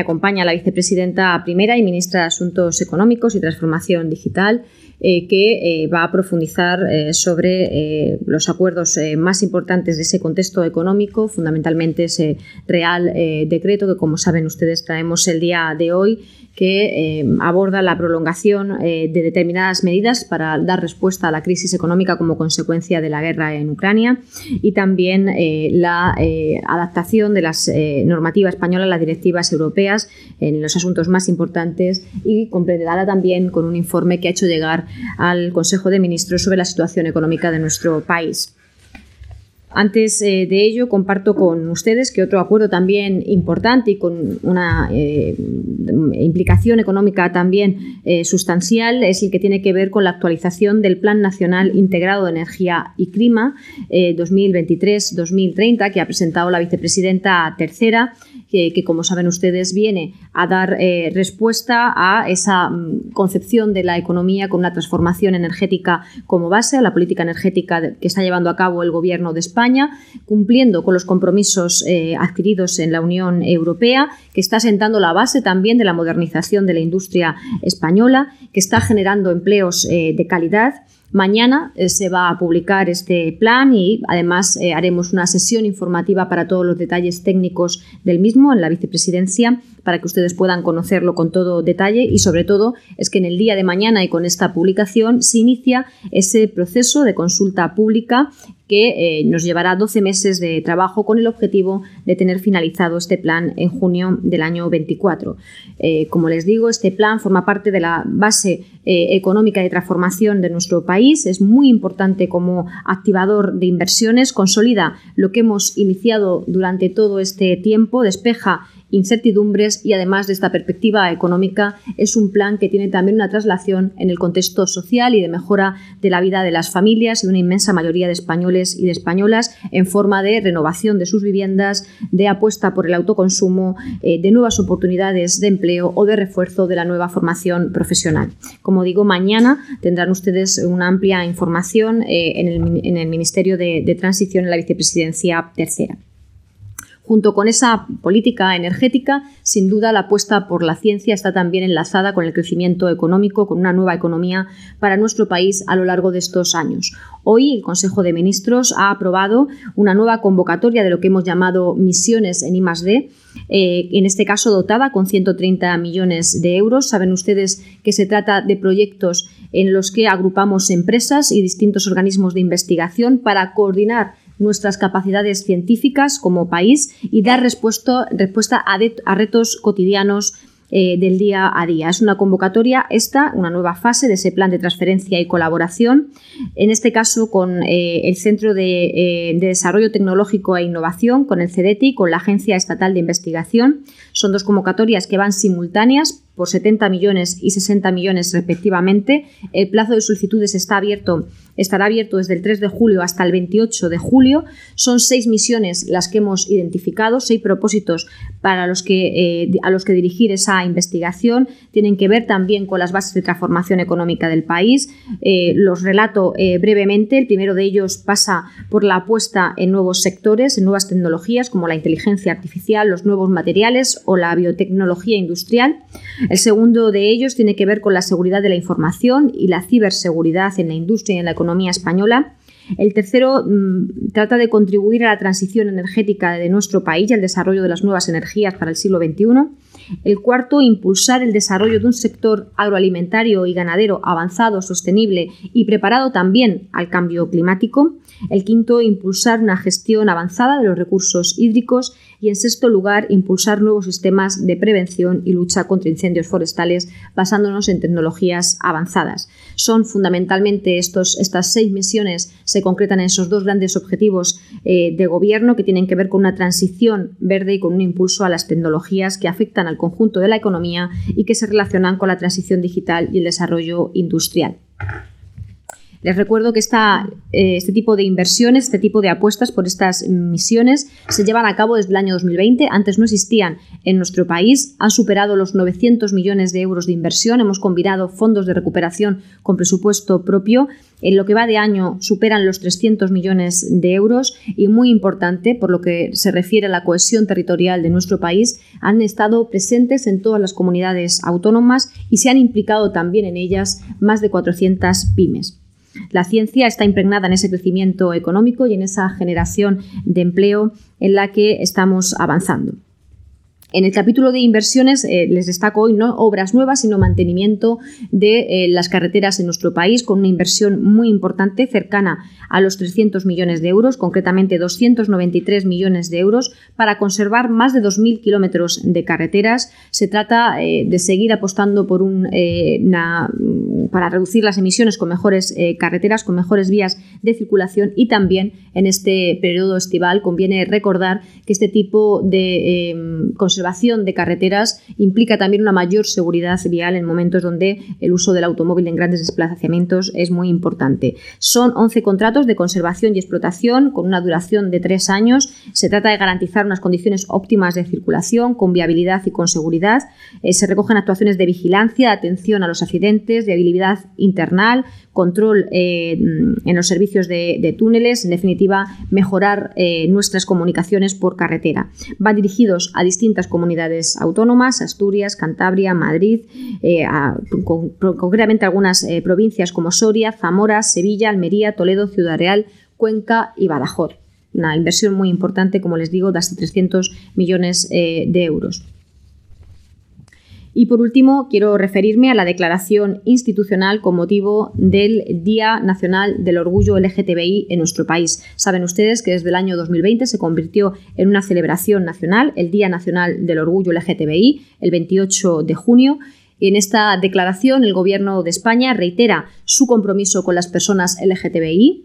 Me acompaña la vicepresidenta primera y ministra de Asuntos Económicos y Transformación Digital, eh, que eh, va a profundizar eh, sobre los acuerdos más importantes de ese contexto económico, fundamentalmente ese Real Decreto que, como saben ustedes, traemos el día de hoy que aborda la prolongación de determinadas medidas para dar respuesta a la crisis económica como consecuencia de la guerra en Ucrania y también la adaptación de las normativas españolas a las directivas europeas en los asuntos más importantes y completará también con un informe que ha hecho llegar al Consejo de Ministros sobre la situación económica de nuestro país. Antes eh, de ello, comparto con ustedes que otro acuerdo también importante y con una eh, implicación económica también eh, sustancial es el que tiene que ver con la actualización del Plan Nacional Integrado de Energía y Clima 2023-2030 que ha presentado la vicepresidenta tercera que, como saben ustedes, viene a dar eh, respuesta a esa mm, concepción de la economía con una transformación energética como base, a la política energética que está llevando a cabo el Gobierno de España, cumpliendo con los compromisos eh, adquiridos en la Unión Europea, que está sentando la base también de la modernización de la industria española, que está generando empleos eh, de calidad Mañana eh, se va a publicar este plan y además eh, haremos una sesión informativa para todos los detalles técnicos del mismo en la vicepresidencia para que ustedes puedan conocerlo con todo detalle y sobre todo es que en el día de mañana y con esta publicación se inicia ese proceso de consulta pública que eh, nos llevará 12 meses de trabajo con el objetivo de tener finalizado este plan en junio del año 24. Eh, como les digo, este plan forma parte de la base eh, económica de transformación de nuestro país, es muy importante como activador de inversiones, consolida lo que hemos iniciado durante todo este tiempo, despeja incertidumbres y además de esta perspectiva económica es un plan que tiene también una traslación en el contexto social y de mejora de la vida de las familias y de una inmensa mayoría de españoles y de españolas en forma de renovación de sus viviendas, de apuesta por el autoconsumo, eh, de nuevas oportunidades de empleo o de refuerzo de la nueva formación profesional. Como digo, mañana tendrán ustedes una amplia información eh, en, el, Ministerio de Transición en la Vicepresidencia Tercera. Junto con esa política energética, sin duda la apuesta por la ciencia está también enlazada con el crecimiento económico, con una nueva economía para nuestro país a lo largo de estos años. Hoy el Consejo de Ministros ha aprobado una nueva convocatoria de lo que hemos llamado misiones en I+D, eh, en este caso dotada con 130 millones de euros. Saben ustedes que se trata de proyectos en los que agrupamos empresas y distintos organismos de investigación para coordinar nuestras capacidades científicas como país y dar respuesta, respuesta a, retos cotidianos eh, del día a día. Es una convocatoria, esta, una nueva fase de ese plan de transferencia y colaboración, en este caso con eh, el Centro de, eh, de, Desarrollo Tecnológico e Innovación, con el CEDETI, con la Agencia Estatal de Investigación. Son dos convocatorias que van simultáneas por 70 millones y 60 millones respectivamente. El plazo de solicitudes está abierto estará abierto desde el 3 de julio hasta el 28 de julio. Son seis misiones las que hemos identificado, seis propósitos para los que, eh, a los que dirigir esa investigación. Tienen que ver también con las bases de transformación económica del país. Eh, los relato eh, brevemente. El primero de ellos pasa por la apuesta en nuevos sectores, en nuevas tecnologías como la inteligencia artificial, los nuevos materiales o la biotecnología industrial. El segundo de ellos tiene que ver con la seguridad de la información y la ciberseguridad en la industria y en la economía española. El tercero mm, trata de contribuir a la transición energética de nuestro país y al desarrollo de las nuevas energías para el siglo XXI. El cuarto, impulsar el desarrollo de un sector agroalimentario y ganadero avanzado, sostenible y preparado también al cambio climático. El quinto, impulsar una gestión avanzada de los recursos hídricos y, en sexto lugar, impulsar nuevos sistemas de prevención y lucha contra incendios forestales basándonos en tecnologías avanzadas. Son fundamentalmente estos, estas seis misiones se concretan en esos dos grandes objetivos eh, de gobierno que tienen que ver con una transición verde y con un impulso a las tecnologías que afectan al conjunto de la economía y que se relacionan con la transición digital y el desarrollo industrial. Les recuerdo que eh, este tipo de inversiones, este tipo de apuestas por estas misiones se llevan a cabo desde el año 2020. Antes no existían en nuestro país. Han superado los 900 millones de euros de inversión. Hemos combinado fondos de recuperación con presupuesto propio en lo que va de año superan los 300 millones de euros y muy importante por lo que se refiere a la cohesión territorial de nuestro país, han estado presentes en todas las comunidades autónomas y se han implicado también en ellas más de 400 pymes. La ciencia está impregnada en ese crecimiento económico y en esa generación de empleo en la que estamos avanzando. En el capítulo de inversiones eh, les destaco hoy no obras nuevas, sino mantenimiento de eh, las carreteras en nuestro país con una inversión muy importante, cercana a los 300 millones de euros, concretamente 293 millones de euros, para conservar más de 2.000 kilómetros de carreteras. Se trata eh, de seguir apostando por un, para reducir las emisiones con mejores carreteras, con mejores vías de circulación y también en este periodo estival conviene recordar que este tipo de conservación de carreteras implica también una mayor seguridad vial en momentos donde el uso del automóvil en grandes desplazamientos es muy importante. Son 11 contratos de conservación y explotación con una duración de tres años. Se trata de garantizar unas condiciones óptimas de circulación con viabilidad y con seguridad. Eh, se recogen actuaciones de vigilancia, atención a los accidentes, de habilidad internal, control eh, en los servicios de, túneles, en definitiva, mejorar eh, nuestras comunicaciones por carretera. Van dirigidos a distintas comunidades autónomas, Asturias, Cantabria, Madrid, eh, concretamente algunas provincias como Soria, Zamora, Sevilla, Almería, Toledo, Ciudad Real, Cuenca y Badajoz. Una inversión muy importante, como les digo, de hasta 300 millones de euros. Y por último, quiero referirme a la declaración institucional con motivo del Día Nacional del Orgullo LGTBI en nuestro país. Saben ustedes que desde el año 2020 se convirtió en una celebración nacional, el Día Nacional del Orgullo LGTBI, el 28 de junio. Y en esta declaración, el Gobierno de España reitera su compromiso con las personas LGTBI.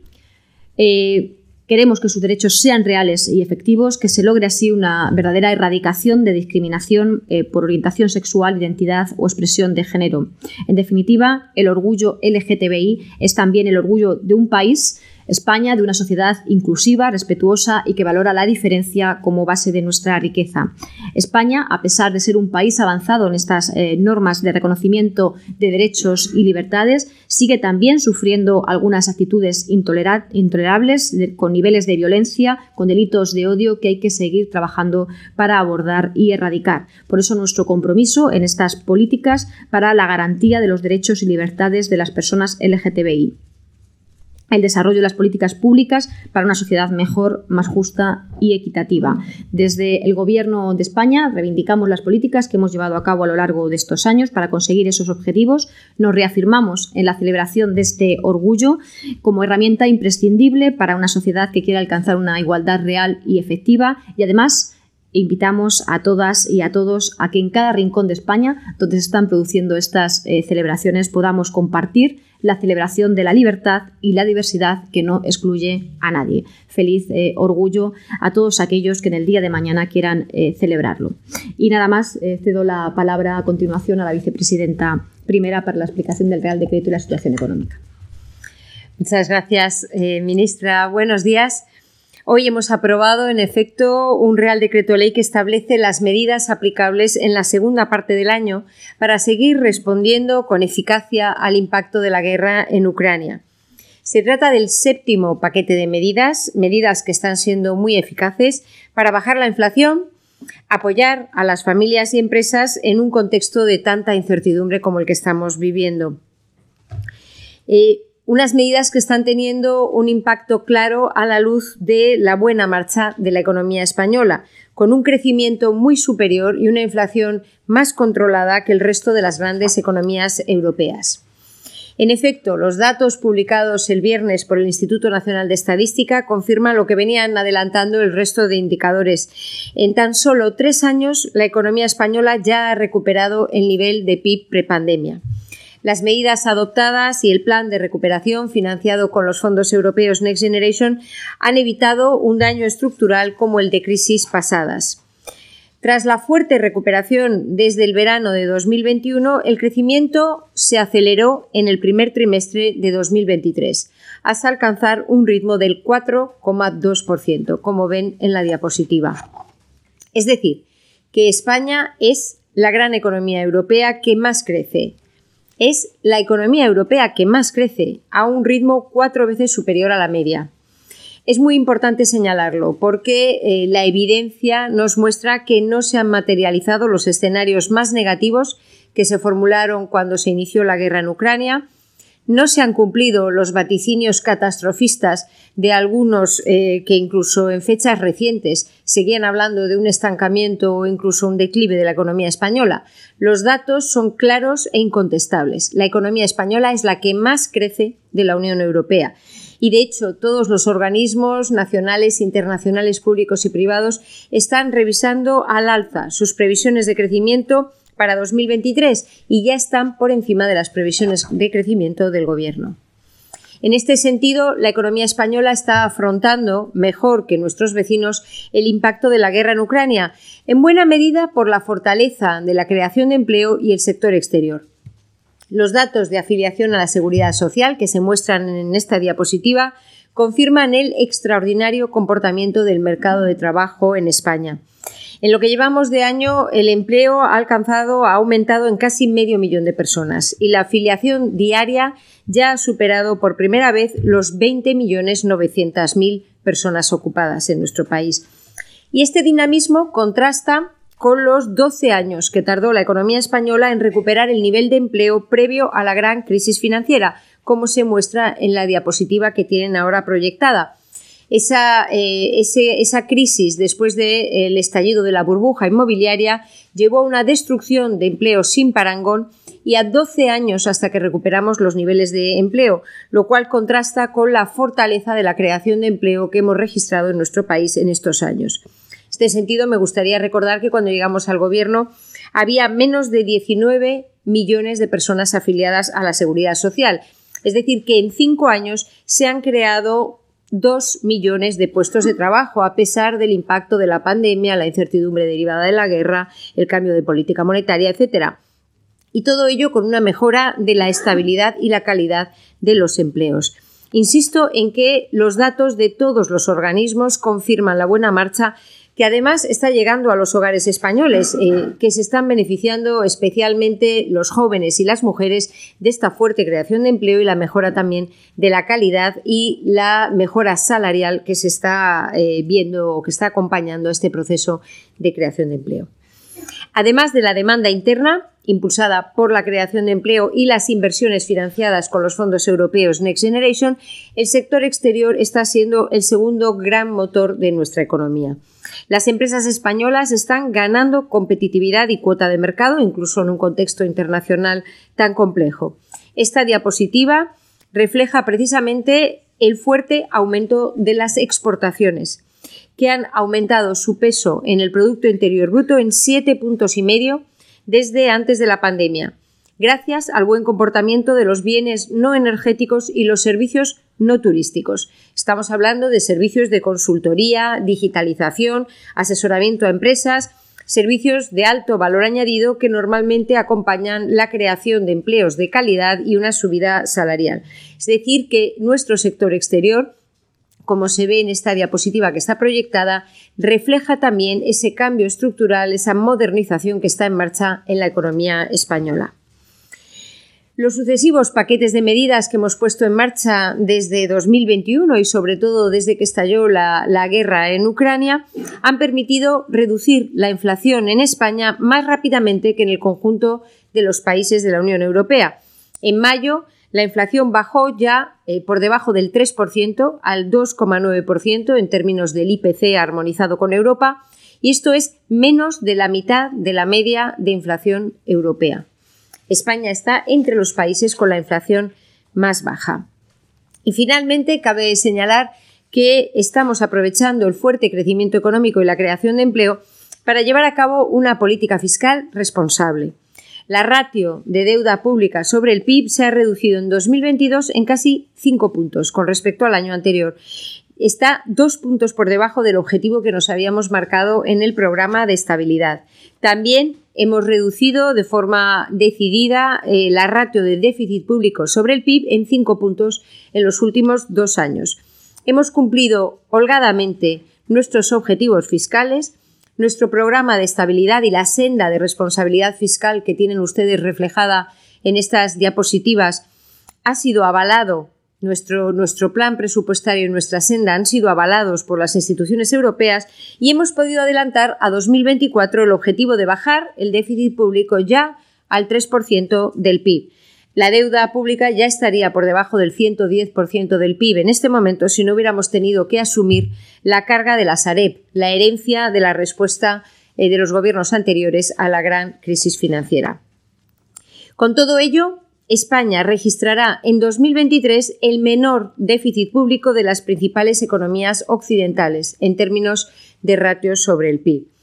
Eh, Queremos que sus derechos sean reales y efectivos, que se logre así una verdadera erradicación de discriminación eh, por orientación sexual, identidad o expresión de género. En definitiva, el orgullo LGTBI es también el orgullo de un país España de una sociedad inclusiva, respetuosa y que valora la diferencia como base de nuestra riqueza. España, a pesar de ser un país avanzado en estas eh, normas de reconocimiento de derechos y libertades, sigue también sufriendo algunas actitudes intolerables con niveles de violencia, con delitos de odio que hay que seguir trabajando para abordar y erradicar. Por eso nuestro compromiso en estas políticas para la garantía de los derechos y libertades de las personas LGTBI el desarrollo de las políticas públicas para una sociedad mejor, más justa y equitativa. Desde el Gobierno de España reivindicamos las políticas que hemos llevado a cabo a lo largo de estos años para conseguir esos objetivos. Nos reafirmamos en la celebración de este orgullo como herramienta imprescindible para una sociedad que quiera alcanzar una igualdad real y efectiva y además invitamos a todas y a todos a que en cada rincón de España donde se están produciendo estas eh, celebraciones podamos compartir la celebración de la libertad y la diversidad que no excluye a nadie. Feliz eh, orgullo a todos aquellos que en el día de mañana quieran eh, celebrarlo. Y nada más, cedo la palabra a continuación a la vicepresidenta primera para la explicación del Real Decreto y la situación económica. Muchas gracias, ministra. Buenos días. Hoy hemos aprobado, en efecto, un Real Decreto Ley que establece las medidas aplicables en la segunda parte del año para seguir respondiendo con eficacia al impacto de la guerra en Ucrania. Se trata del séptimo paquete de medidas, medidas que están siendo muy eficaces para bajar la inflación, apoyar a las familias y empresas en un contexto de tanta incertidumbre como el que estamos viviendo. Eh, unas medidas que están teniendo un impacto claro a la luz de la buena marcha de la economía española, con un crecimiento muy superior y una inflación más controlada que el resto de las grandes economías europeas. En efecto, los datos publicados el viernes por el Instituto Nacional de Estadística confirman lo que venían adelantando el resto de indicadores. En tan solo tres años, la economía española ya ha recuperado el nivel de PIB prepandemia. Las medidas adoptadas y el plan de recuperación financiado con los fondos europeos Next Generation han evitado un daño estructural como el de crisis pasadas. Tras la fuerte recuperación desde el verano de 2021, el crecimiento se aceleró en el primer trimestre de 2023, hasta alcanzar un ritmo del 4,2%, como ven en la diapositiva. Es decir, que España es la gran economía europea que más crece. Es la economía europea que más crece, a un ritmo cuatro veces superior a la media. Es muy importante señalarlo porque eh, la evidencia nos muestra que no se han materializado los escenarios más negativos que se formularon cuando se inició la guerra en Ucrania. No se han cumplido los vaticinios catastrofistas de algunos eh, que incluso en fechas recientes seguían hablando de un estancamiento o incluso un declive de la economía española. Los datos son claros e incontestables. La economía española es la que más crece de la Unión Europea y de hecho todos los organismos nacionales, internacionales, públicos y privados están revisando al alza sus previsiones de crecimiento para 2023 y ya están por encima de las previsiones de crecimiento del Gobierno. En este sentido, la economía española está afrontando mejor que nuestros vecinos el impacto de la guerra en Ucrania, en buena medida por la fortaleza de la creación de empleo y el sector exterior. Los datos de afiliación a la seguridad social que se muestran en esta diapositiva confirman el extraordinario comportamiento del mercado de trabajo en España. En lo que llevamos de año, el empleo ha alcanzado, ha aumentado en casi medio millón de personas y la afiliación diaria ya ha superado por primera vez los 20.900.000 personas ocupadas en nuestro país. Y este dinamismo contrasta con los 12 años que tardó la economía española en recuperar el nivel de empleo previo a la gran crisis financiera, como se muestra en la diapositiva que tienen ahora proyectada. Esa, eh, esa crisis después del estallido de la burbuja inmobiliaria llevó a una destrucción de empleo sin parangón y a 12 años hasta que recuperamos los niveles de empleo, lo cual contrasta con la fortaleza de la creación de empleo que hemos registrado en nuestro país en estos años este sentido, me gustaría recordar que cuando llegamos al Gobierno había menos de 19 millones de personas afiliadas a la Seguridad Social. Es decir, que en cinco años se han creado dos millones de puestos de trabajo, a pesar del impacto de la pandemia, la incertidumbre derivada de la guerra, el cambio de política monetaria, etc. Y todo ello con una mejora de la estabilidad y la calidad de los empleos. Insisto en que los datos de todos los organismos confirman la buena marcha que además está llegando a los hogares españoles, eh, que se están beneficiando especialmente los jóvenes y las mujeres de esta fuerte creación de empleo y la mejora también de la calidad y la mejora salarial que se está eh, viendo o que está acompañando este proceso de creación de empleo. Además de la demanda interna, impulsada por la creación de empleo y las inversiones financiadas con los fondos europeos Next Generation, el sector exterior está siendo el segundo gran motor de nuestra economía. Las empresas españolas están ganando competitividad y cuota de mercado, incluso en un contexto internacional tan complejo. Esta diapositiva refleja precisamente el fuerte aumento de las exportaciones, que han aumentado su peso en el Producto Interior Bruto en siete puntos y medio desde antes de la pandemia, gracias al buen comportamiento de los bienes no energéticos y los servicios no turísticos. Estamos hablando de servicios de consultoría, digitalización, asesoramiento a empresas, servicios de alto valor añadido que normalmente acompañan la creación de empleos de calidad y una subida salarial. Es decir, que nuestro sector exterior como se ve en esta diapositiva que está proyectada, refleja también ese cambio estructural, esa modernización que está en marcha en la economía española. Los sucesivos paquetes de medidas que hemos puesto en marcha desde 2021 y sobre todo desde que estalló la, guerra en Ucrania han permitido reducir la inflación en España más rápidamente que en el conjunto de los países de la Unión Europea. En mayo, la inflación bajó ya eh, por debajo del 3% al 2,9% en términos del IPC armonizado con Europa y esto es menos de la mitad de la media de inflación europea. España está entre los países con la inflación más baja. Y finalmente, cabe señalar que estamos aprovechando el fuerte crecimiento económico y la creación de empleo para llevar a cabo una política fiscal responsable. La ratio de deuda pública sobre el PIB se ha reducido en 2022 en casi 5 puntos con respecto al año anterior. está dos puntos por debajo del objetivo que nos habíamos marcado en el programa de estabilidad. También hemos reducido de forma decidida eh, la ratio de déficit público sobre el PIB en cinco puntos en los últimos dos años. Hemos cumplido holgadamente nuestros objetivos fiscales, nuestro programa de estabilidad y la senda de responsabilidad fiscal que tienen ustedes reflejada en estas diapositivas ha sido avalado nuestro, nuestro, plan presupuestario y nuestra senda han sido avalados por las instituciones europeas y hemos podido adelantar a 2024 el objetivo de bajar el déficit público ya al 3% del PIB. La deuda pública ya estaría por debajo del 110% del PIB en este momento si no hubiéramos tenido que asumir la carga de la Sareb, la herencia de la respuesta eh, de los gobiernos anteriores a la gran crisis financiera. Con todo ello, España registrará en 2023 el menor déficit público de las principales economías occidentales en términos de ratios sobre el PIB.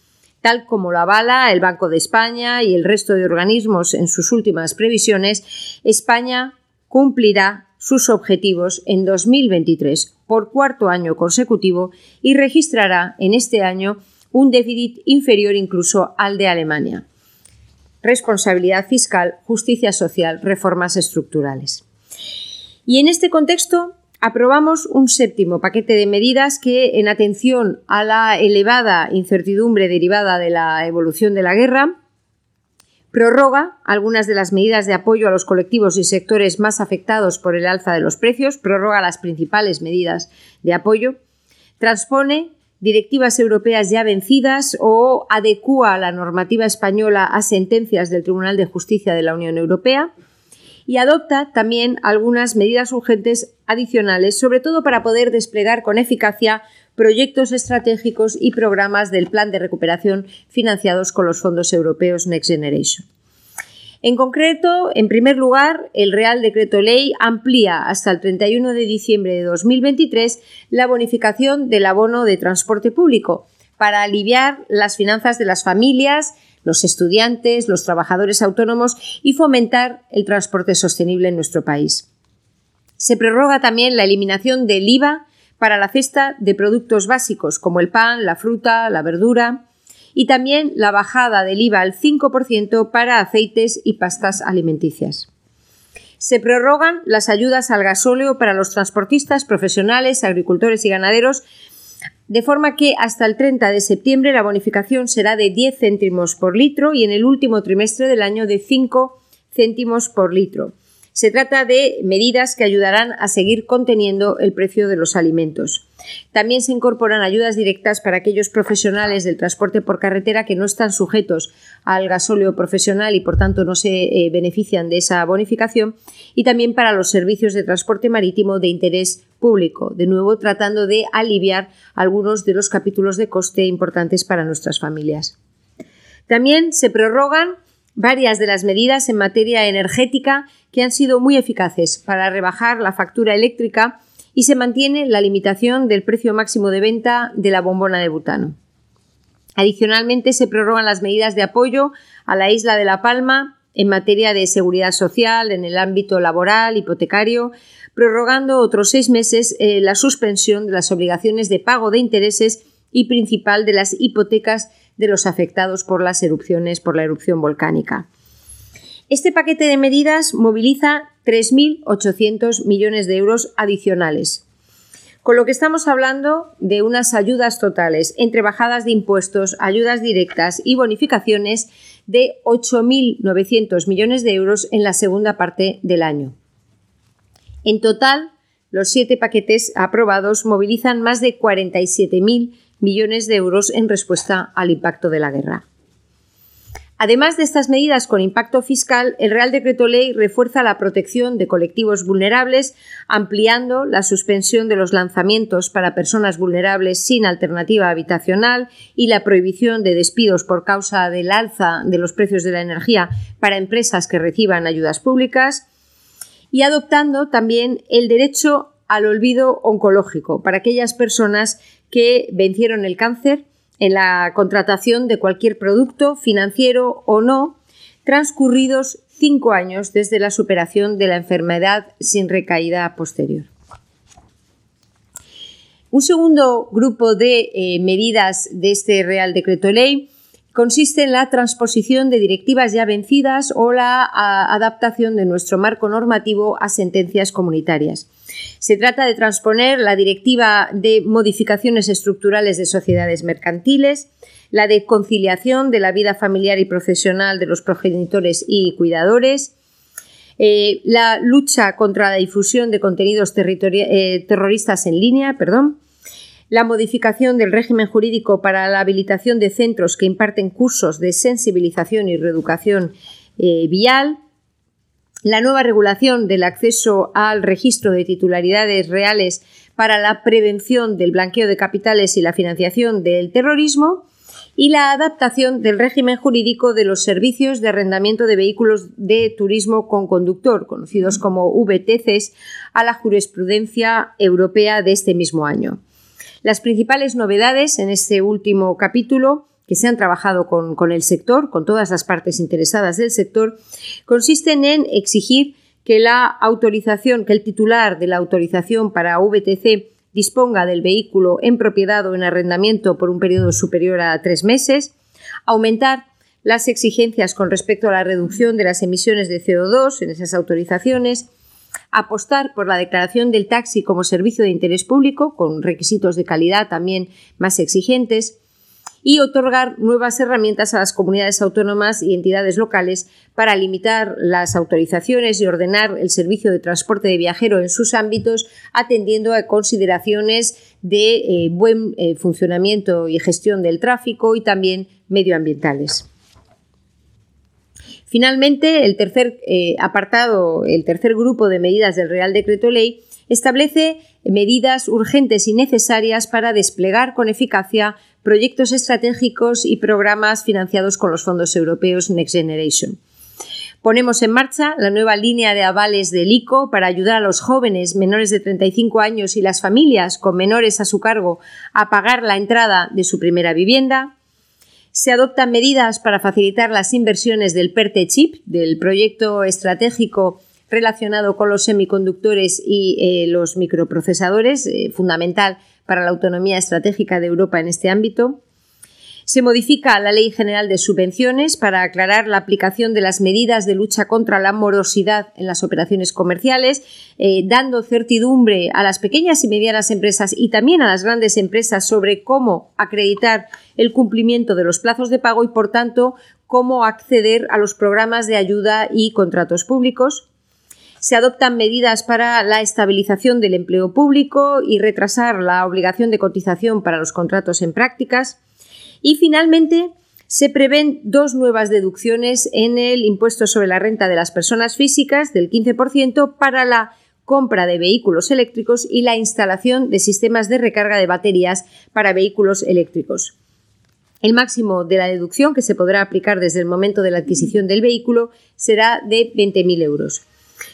Tal como lo avala el Banco de España y el resto de organismos en sus últimas previsiones, España cumplirá sus objetivos en 2023 por cuarto año consecutivo y registrará en este año un déficit inferior incluso al de Alemania responsabilidad fiscal, justicia social, reformas estructurales. Y en este contexto aprobamos un séptimo paquete de medidas que, en atención a la elevada incertidumbre derivada de la evolución de la guerra, prorroga algunas de las medidas de apoyo a los colectivos y sectores más afectados por el alza de los precios, prorroga las principales medidas de apoyo, transpone directivas europeas ya vencidas o adecúa la normativa española a sentencias del Tribunal de Justicia de la Unión Europea y adopta también algunas medidas urgentes adicionales, sobre todo para poder desplegar con eficacia proyectos estratégicos y programas del Plan de Recuperación financiados con los fondos europeos Next Generation. En concreto, en primer lugar, el Real Decreto Ley amplía hasta el 31 de diciembre de 2023 la bonificación del abono de transporte público para aliviar las finanzas de las familias, los estudiantes, los trabajadores autónomos y fomentar el transporte sostenible en nuestro país. Se prorroga también la eliminación del IVA para la cesta de productos básicos como el pan, la fruta, la verdura, y también la bajada del IVA al 5% para aceites y pastas alimenticias. Se prorrogan las ayudas al gasóleo para los transportistas profesionales, agricultores y ganaderos, de forma que hasta el 30 de septiembre la bonificación será de 10 céntimos por litro y en el último trimestre del año de 5 céntimos por litro. Se trata de medidas que ayudarán a seguir conteniendo el precio de los alimentos. También se incorporan ayudas directas para aquellos profesionales del transporte por carretera que no están sujetos al gasóleo profesional y por tanto no se eh, benefician de esa bonificación y también para los servicios de transporte marítimo de interés público, de nuevo tratando de aliviar algunos de los capítulos de coste importantes para nuestras familias. También se prorrogan varias de las medidas en materia energética que han sido muy eficaces para rebajar la factura eléctrica y se mantiene la limitación del precio máximo de venta de la bombona de butano. Adicionalmente, se prorrogan las medidas de apoyo a la isla de La Palma en materia de seguridad social, en el ámbito laboral, hipotecario, prorrogando otros seis meses eh, la suspensión de las obligaciones de pago de intereses y principal de las hipotecas de los afectados por las erupciones, por la erupción volcánica. Este paquete de medidas moviliza 3.800 millones de euros adicionales, con lo que estamos hablando de unas ayudas totales entre bajadas de impuestos, ayudas directas y bonificaciones de 8.900 millones de euros en la segunda parte del año. En total, los siete paquetes aprobados movilizan más de 47.000 millones de euros en respuesta al impacto de la guerra. Además de estas medidas con impacto fiscal, el Real Decreto Ley refuerza la protección de colectivos vulnerables, ampliando la suspensión de los lanzamientos para personas vulnerables sin alternativa habitacional y la prohibición de despidos por causa del alza de los precios de la energía para empresas que reciban ayudas públicas, y adoptando también el derecho al olvido oncológico para aquellas personas que vencieron el cáncer en la contratación de cualquier producto financiero o no, transcurridos cinco años desde la superación de la enfermedad sin recaída posterior. Un segundo grupo de eh, medidas de este Real Decreto Ley consiste en la transposición de directivas ya vencidas o la adaptación de nuestro marco normativo a sentencias comunitarias. Se trata de transponer la Directiva de Modificaciones Estructurales de Sociedades Mercantiles, la de conciliación de la vida familiar y profesional de los progenitores y cuidadores, eh, la lucha contra la difusión de contenidos eh, terroristas en línea, perdón, la modificación del régimen jurídico para la habilitación de centros que imparten cursos de sensibilización y reeducación eh, vial, la nueva regulación del acceso al registro de titularidades reales para la prevención del blanqueo de capitales y la financiación del terrorismo y la adaptación del régimen jurídico de los servicios de arrendamiento de vehículos de turismo con conductor, conocidos como VTCs, a la jurisprudencia europea de este mismo año. Las principales novedades en este último capítulo que se han trabajado con, el sector, con todas las partes interesadas del sector, consisten en exigir que la autorización, que el titular de la autorización para VTC disponga del vehículo en propiedad o en arrendamiento por un periodo superior a tres meses, aumentar las exigencias con respecto a la reducción de las emisiones de CO2 en esas autorizaciones, apostar por la declaración del taxi como servicio de interés público, con requisitos de calidad también más exigentes, y otorgar nuevas herramientas a las comunidades autónomas y entidades locales para limitar las autorizaciones y ordenar el servicio de transporte de viajero en sus ámbitos, atendiendo a consideraciones de eh, buen eh, funcionamiento y gestión del tráfico y también medioambientales. Finalmente, el tercer eh, apartado, el tercer grupo de medidas del Real Decreto Ley establece medidas urgentes y necesarias para desplegar con eficacia proyectos estratégicos y programas financiados con los fondos europeos Next Generation. Ponemos en marcha la nueva línea de avales del ICO para ayudar a los jóvenes menores de 35 años y las familias con menores a su cargo a pagar la entrada de su primera vivienda se adoptan medidas para facilitar las inversiones del PERTE Chip, del proyecto estratégico relacionado con los semiconductores y eh, los microprocesadores, eh, fundamental para la autonomía estratégica de Europa en este ámbito. Se modifica la Ley General de Subvenciones para aclarar la aplicación de las medidas de lucha contra la morosidad en las operaciones comerciales, eh, dando certidumbre a las pequeñas y medianas empresas y también a las grandes empresas sobre cómo acreditar el cumplimiento de los plazos de pago y, por tanto, cómo acceder a los programas de ayuda y contratos públicos. Se adoptan medidas para la estabilización del empleo público y retrasar la obligación de cotización para los contratos en prácticas. Y finalmente, se prevén dos nuevas deducciones en el impuesto sobre la renta de las personas físicas del 15% para la compra de vehículos eléctricos y la instalación de sistemas de recarga de baterías para vehículos eléctricos. El máximo de la deducción que se podrá aplicar desde el momento de la adquisición del vehículo será de 20.000 euros.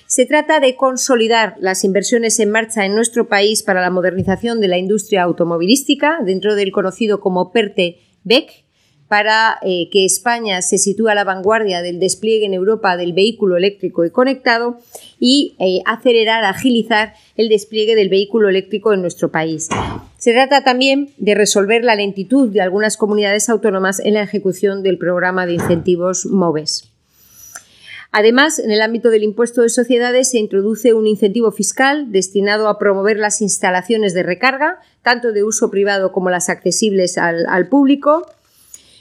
Se trata de consolidar las inversiones en marcha en nuestro país para la modernización de la industria automovilística dentro del conocido como PERTE BEC para eh, que España se sitúe a la vanguardia del despliegue en Europa del vehículo eléctrico y conectado y eh, acelerar, agilizar el despliegue del vehículo eléctrico en nuestro país. Se trata también de resolver la lentitud de algunas comunidades autónomas en la ejecución del programa de incentivos MOVES. Además, en el ámbito del impuesto de sociedades se introduce un incentivo fiscal destinado a promover las instalaciones de recarga, tanto de uso privado como las accesibles al, público.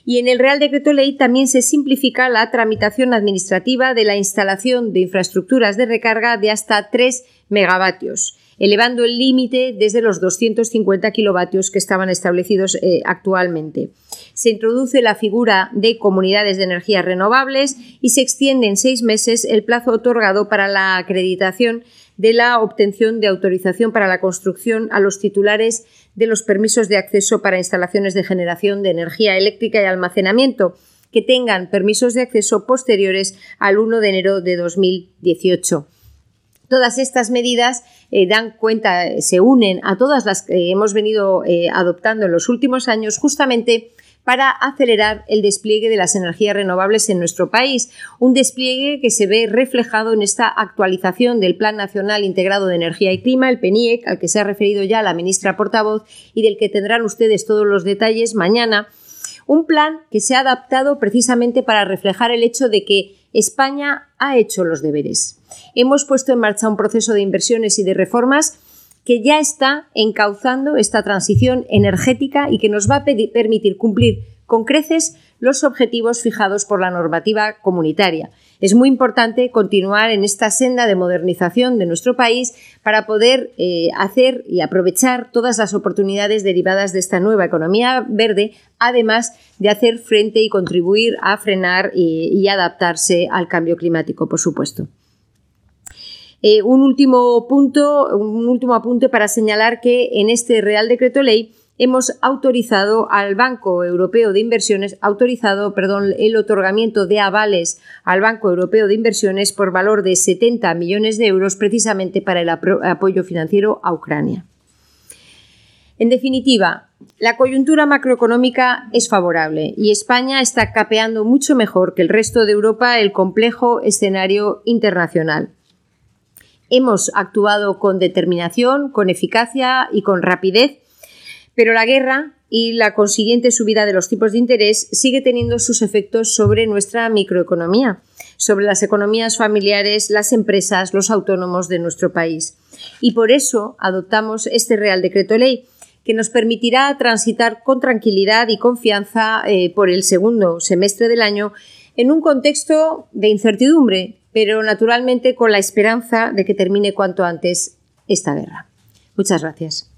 Y en el Real Decreto Ley también se simplifica la tramitación administrativa de la instalación de infraestructuras de recarga de hasta 3 megavatios, elevando el límite desde los 250 kilovatios que estaban establecidos eh, actualmente se introduce la figura de comunidades de energías renovables y se extiende en seis meses el plazo otorgado para la acreditación de la obtención de autorización para la construcción a los titulares de los permisos de acceso para instalaciones de generación de energía eléctrica y almacenamiento que tengan permisos de acceso posteriores al 1 de enero de 2018. Todas estas medidas eh, dan cuenta, se unen a todas las que hemos venido eh, adoptando en los últimos años justamente para acelerar el despliegue de las energías renovables en nuestro país. Un despliegue que se ve reflejado en esta actualización del Plan Nacional Integrado de Energía y Clima, el PENIEC, al que se ha referido ya la ministra portavoz y del que tendrán ustedes todos los detalles mañana. Un plan que se ha adaptado precisamente para reflejar el hecho de que España ha hecho los deberes. Hemos puesto en marcha un proceso de inversiones y de reformas que ya está encauzando esta transición energética y que nos va a permitir cumplir con creces los objetivos fijados por la normativa comunitaria. Es muy importante continuar en esta senda de modernización de nuestro país para poder eh, hacer y aprovechar todas las oportunidades derivadas de esta nueva economía verde, además de hacer frente y contribuir a frenar y adaptarse al cambio climático, por supuesto. Eh, un último punto, un último apunte para señalar que en este Real Decreto Ley hemos autorizado al Banco Europeo de Inversiones, autorizado, perdón, el otorgamiento de avales al Banco Europeo de Inversiones por valor de 70 millones de euros precisamente para el apoyo financiero a Ucrania. En definitiva, la coyuntura macroeconómica es favorable y España está capeando mucho mejor que el resto de Europa el complejo escenario internacional. Hemos actuado con determinación, con eficacia y con rapidez, pero la guerra y la consiguiente subida de los tipos de interés sigue teniendo sus efectos sobre nuestra microeconomía, sobre las economías familiares, las empresas, los autónomos de nuestro país. Y por eso adoptamos este Real Decreto Ley, que nos permitirá transitar con tranquilidad y confianza eh, por el segundo semestre del año en un contexto de incertidumbre, pero naturalmente con la esperanza de que termine cuanto antes esta guerra. Muchas gracias.